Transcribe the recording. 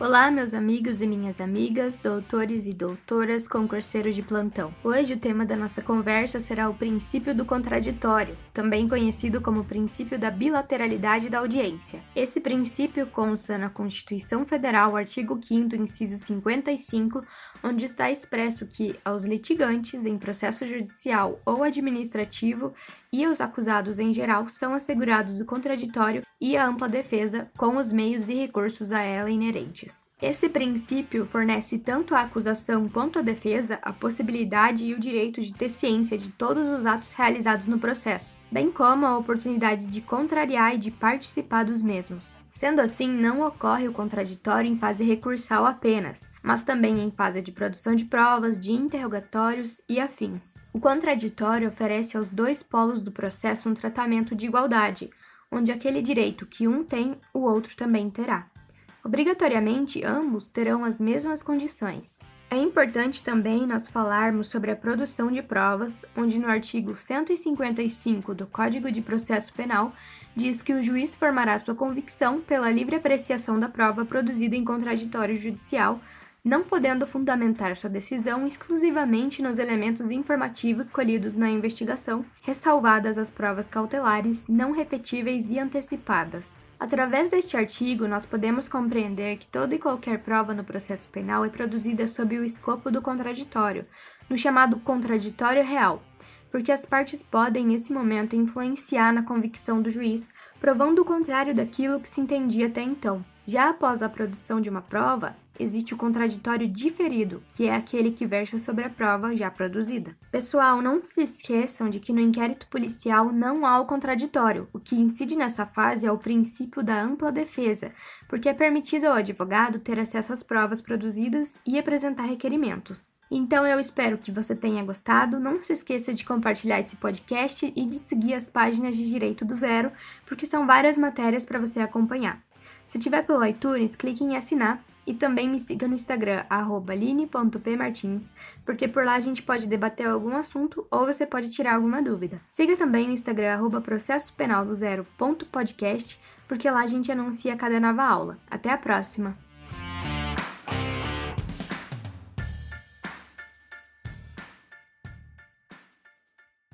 Olá, meus amigos e minhas amigas, doutores e doutoras, concurseiros de plantão. Hoje o tema da nossa conversa será o princípio do contraditório, também conhecido como princípio da bilateralidade da audiência. Esse princípio consta na Constituição Federal, artigo 5 inciso 55, onde está expresso que aos litigantes em processo judicial ou administrativo e aos acusados em geral são assegurados o contraditório e a ampla defesa com os meios e recursos a ela inerentes. Esse princípio fornece tanto à acusação quanto à defesa a possibilidade e o direito de ter ciência de todos os atos realizados no processo, bem como a oportunidade de contrariar e de participar dos mesmos. Sendo assim, não ocorre o contraditório em fase recursal apenas, mas também em fase de produção de provas, de interrogatórios e afins. O contraditório oferece aos dois polos do processo um tratamento de igualdade, onde aquele direito que um tem, o outro também terá. Obrigatoriamente, ambos terão as mesmas condições. É importante também nós falarmos sobre a produção de provas, onde no artigo 155 do Código de Processo Penal diz que o juiz formará sua convicção pela livre apreciação da prova produzida em contraditório judicial, não podendo fundamentar sua decisão exclusivamente nos elementos informativos colhidos na investigação, ressalvadas as provas cautelares, não repetíveis e antecipadas. Através deste artigo, nós podemos compreender que toda e qualquer prova no processo penal é produzida sob o escopo do contraditório, no chamado contraditório real, porque as partes podem, nesse momento, influenciar na convicção do juiz, provando o contrário daquilo que se entendia até então. Já após a produção de uma prova, existe o contraditório diferido, que é aquele que versa sobre a prova já produzida. Pessoal, não se esqueçam de que no inquérito policial não há o contraditório. O que incide nessa fase é o princípio da ampla defesa, porque é permitido ao advogado ter acesso às provas produzidas e apresentar requerimentos. Então eu espero que você tenha gostado. Não se esqueça de compartilhar esse podcast e de seguir as páginas de Direito do Zero, porque são várias matérias para você acompanhar. Se tiver pelo iTunes, clique em assinar e também me siga no Instagram, line.pmartins, porque por lá a gente pode debater algum assunto ou você pode tirar alguma dúvida. Siga também no Instagram, arroba processo penal do zero ponto podcast, porque lá a gente anuncia cada nova aula. Até a próxima!